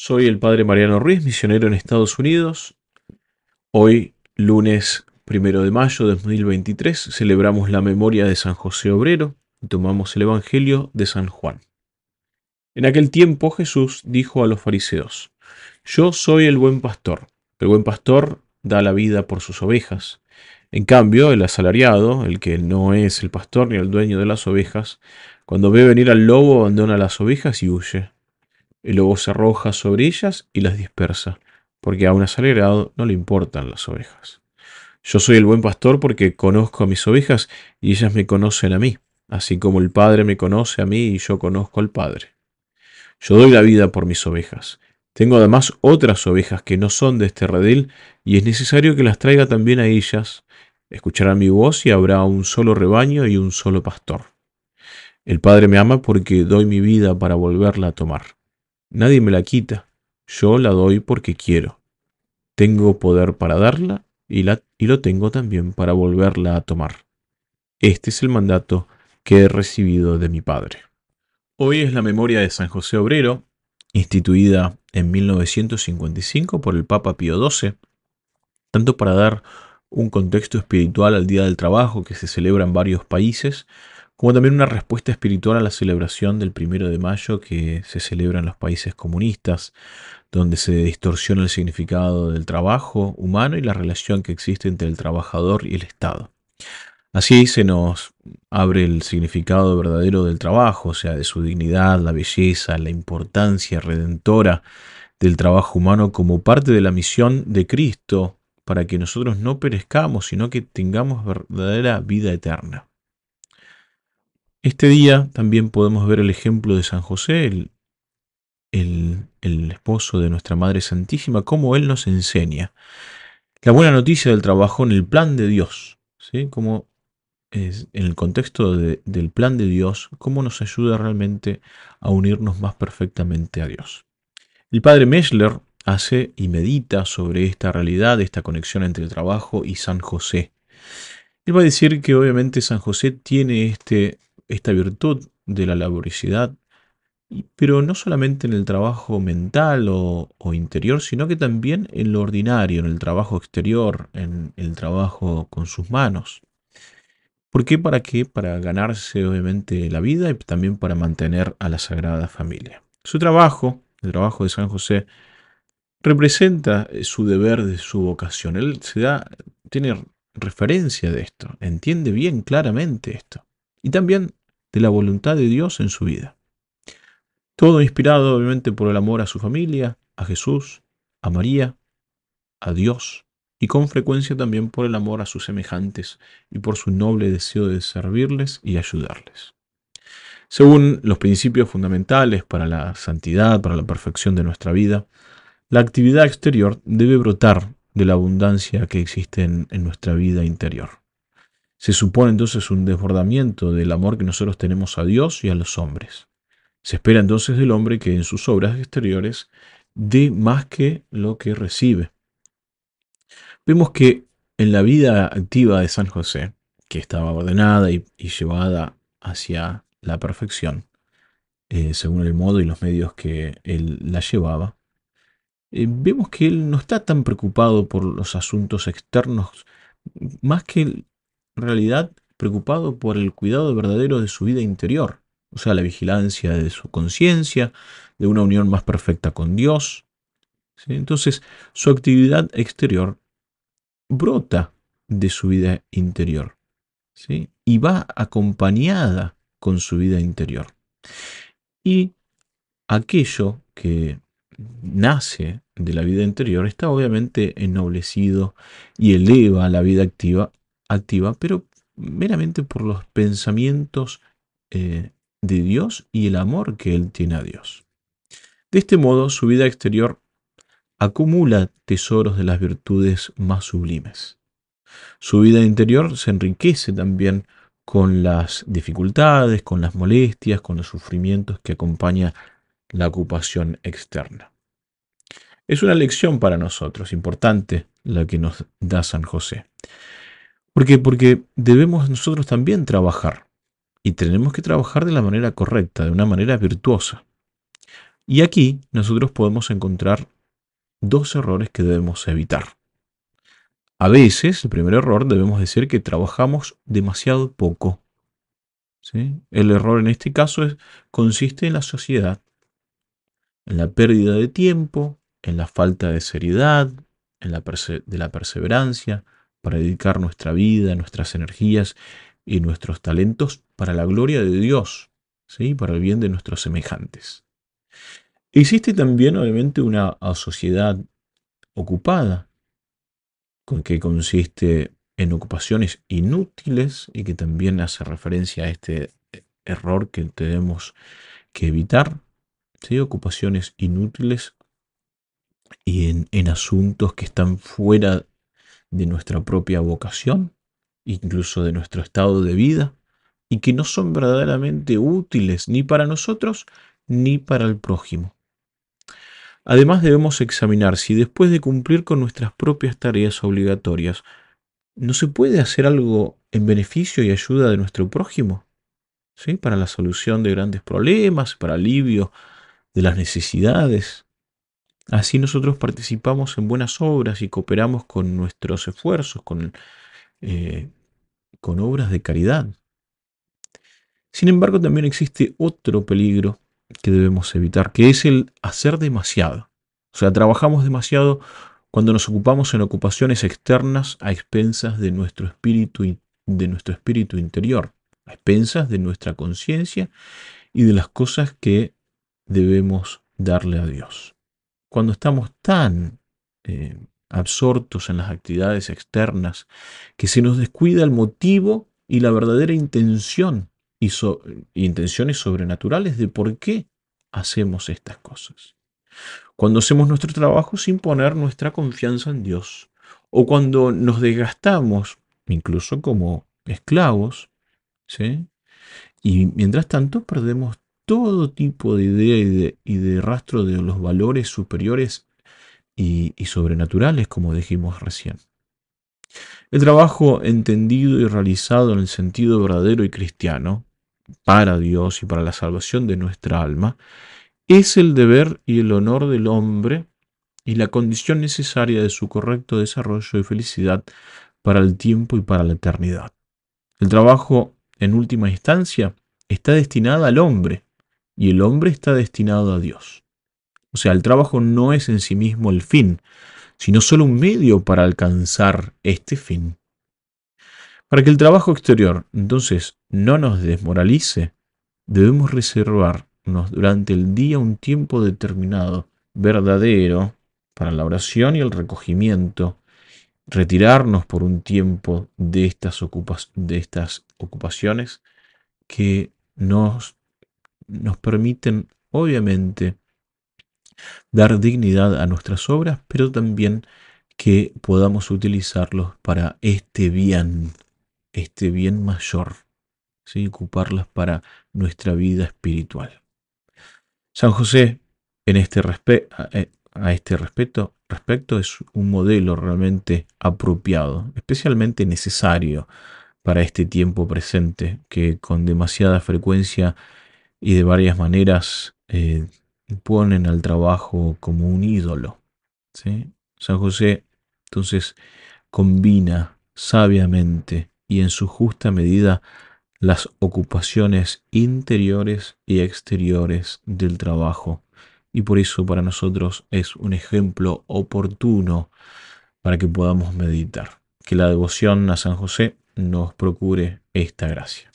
Soy el padre Mariano Ruiz, misionero en Estados Unidos. Hoy, lunes primero de mayo de 2023, celebramos la memoria de San José Obrero y tomamos el Evangelio de San Juan. En aquel tiempo Jesús dijo a los fariseos, Yo soy el buen pastor. El buen pastor da la vida por sus ovejas. En cambio, el asalariado, el que no es el pastor ni el dueño de las ovejas, cuando ve venir al lobo abandona las ovejas y huye. El lobo se arroja sobre ellas y las dispersa, porque a un asalariado no le importan las ovejas. Yo soy el buen pastor porque conozco a mis ovejas y ellas me conocen a mí, así como el Padre me conoce a mí y yo conozco al Padre. Yo doy la vida por mis ovejas. Tengo además otras ovejas que no son de este redil y es necesario que las traiga también a ellas. Escucharán mi voz y habrá un solo rebaño y un solo pastor. El Padre me ama porque doy mi vida para volverla a tomar. Nadie me la quita, yo la doy porque quiero. Tengo poder para darla y, la, lo tengo también para volverla a tomar. Este es el mandato que he recibido de mi Padre. Hoy es la memoria de San José Obrero, instituida en 1955 por el Papa Pío XII, tanto para dar un contexto espiritual al Día del Trabajo que se celebra en varios países, como también una respuesta espiritual a la celebración del primero de mayo que se celebra en los países comunistas, donde se distorsiona el significado del trabajo humano y la relación que existe entre el trabajador y el Estado. Así se nos abre el significado verdadero del trabajo, o sea, de su dignidad, la belleza, la importancia redentora del trabajo humano como parte de la misión de Cristo para que nosotros no perezcamos, sino que tengamos verdadera vida eterna. Este día también podemos ver el ejemplo de San José, el, el, esposo de nuestra Madre Santísima, cómo Él nos enseña la buena noticia del trabajo en el plan de Dios, ¿sí? Como es, en el contexto del plan de Dios, cómo nos ayuda realmente a unirnos más perfectamente a Dios. El padre Meschler hace y medita sobre esta realidad, esta conexión entre el trabajo y San José. Él va a decir que obviamente San José tiene este esta virtud de la laboricidad, pero no solamente en el trabajo mental o, interior, sino que también en lo ordinario, en el trabajo exterior, en el trabajo con sus manos. ¿Por qué? ¿Para qué? Para ganarse obviamente la vida y también para mantener a la Sagrada Familia. Su trabajo, el trabajo de San José, representa eh, su deber de su vocación. Él se da, tiene referencia de esto, entiende bien claramente esto. Y también de la voluntad de Dios en su vida. Todo inspirado obviamente por el amor a su familia, a Jesús, a María, a Dios y con frecuencia también por el amor a sus semejantes y por su noble deseo de servirles y ayudarles. Según los principios fundamentales para la santidad, para la perfección de nuestra vida, la actividad exterior debe brotar de la abundancia que existe en, en nuestra vida interior. Se supone entonces un desbordamiento del amor que nosotros tenemos a Dios y a los hombres. Se espera entonces del hombre que en sus obras exteriores dé más que lo que recibe. Vemos que en la vida activa de San José, que estaba ordenada y, llevada hacia la perfección, eh, según el modo y los medios que él la llevaba, eh, vemos que él no está tan preocupado por los asuntos externos, más que realidad preocupado por el cuidado verdadero de su vida interior, o sea, la vigilancia de su conciencia, de una unión más perfecta con Dios. Entonces, su actividad exterior brota de su vida interior ¿sí? y va acompañada con su vida interior. Y aquello que nace de la vida interior está obviamente ennoblecido y eleva la vida activa activa, pero meramente por los pensamientos eh, de Dios y el amor que él tiene a Dios. De este modo, su vida exterior acumula tesoros de las virtudes más sublimes. Su vida interior se enriquece también con las dificultades, con las molestias, con los sufrimientos que acompaña la ocupación externa. Es una lección para nosotros importante la que nos da San José. ¿Por qué? Porque debemos nosotros también trabajar. Y tenemos que trabajar de la manera correcta, de una manera virtuosa. Y aquí nosotros podemos encontrar dos errores que debemos evitar. A veces, el primer error, debemos decir que trabajamos demasiado poco. El error en este caso es, consiste en la sociedad, en la pérdida de tiempo, en la falta de seriedad, en la de la perseverancia, para dedicar nuestra vida, nuestras energías y nuestros talentos para la gloria de Dios, ¿sí? para el bien de nuestros semejantes. Existe también, obviamente, una sociedad ocupada, con que consiste en ocupaciones inútiles y que también hace referencia a este error que tenemos que evitar, ¿sí? ocupaciones inútiles y en, en asuntos que están fuera de nuestra propia vocación, incluso de nuestro estado de vida, y que no son verdaderamente útiles ni para nosotros ni para el prójimo. Además debemos examinar si después de cumplir con nuestras propias tareas obligatorias, ¿no se puede hacer algo en beneficio y ayuda de nuestro prójimo? ¿Sí? Para la solución de grandes problemas, para alivio de las necesidades. Así nosotros participamos en buenas obras y cooperamos con nuestros esfuerzos, con, eh, con obras de caridad. Sin embargo, también existe otro peligro que debemos evitar, que es el hacer demasiado. O sea, trabajamos demasiado cuando nos ocupamos en ocupaciones externas a expensas de nuestro espíritu, de nuestro espíritu interior, a expensas de nuestra conciencia y de las cosas que debemos darle a Dios cuando estamos tan eh, absortos en las actividades externas que se nos descuida el motivo y la verdadera intención y intenciones sobrenaturales de por qué hacemos estas cosas. Cuando hacemos nuestro trabajo sin poner nuestra confianza en Dios, o cuando nos desgastamos, incluso como esclavos, ¿sí? y mientras tanto perdemos todo tipo de idea y de, rastro de los valores superiores y, y sobrenaturales, como dijimos recién. El trabajo entendido y realizado en el sentido verdadero y cristiano, para Dios y para la salvación de nuestra alma, es el deber y el honor del hombre y la condición necesaria de su correcto desarrollo y felicidad para el tiempo y para la eternidad. El trabajo, en última instancia, está destinado al hombre, y el hombre está destinado a Dios. O sea, el trabajo no es en sí mismo el fin, sino solo un medio para alcanzar este fin. Para que el trabajo exterior entonces no nos desmoralice, debemos reservarnos durante el día un tiempo determinado, verdadero, para la oración y el recogimiento, retirarnos por un tiempo de estas, de estas ocupaciones que nos nos permiten, obviamente, dar dignidad a nuestras obras, pero también que podamos utilizarlos para este bien, este bien mayor, ¿sí? ocuparlas para nuestra vida espiritual. San José, en este eh, a este respecto, respecto, es un modelo realmente apropiado, especialmente necesario para este tiempo presente, que con demasiada frecuencia y de varias maneras eh, ponen al trabajo como un ídolo. San José entonces combina sabiamente y en su justa medida las ocupaciones interiores y exteriores del trabajo. Y por eso para nosotros es un ejemplo oportuno para que podamos meditar. Que la devoción a San José nos procure esta gracia.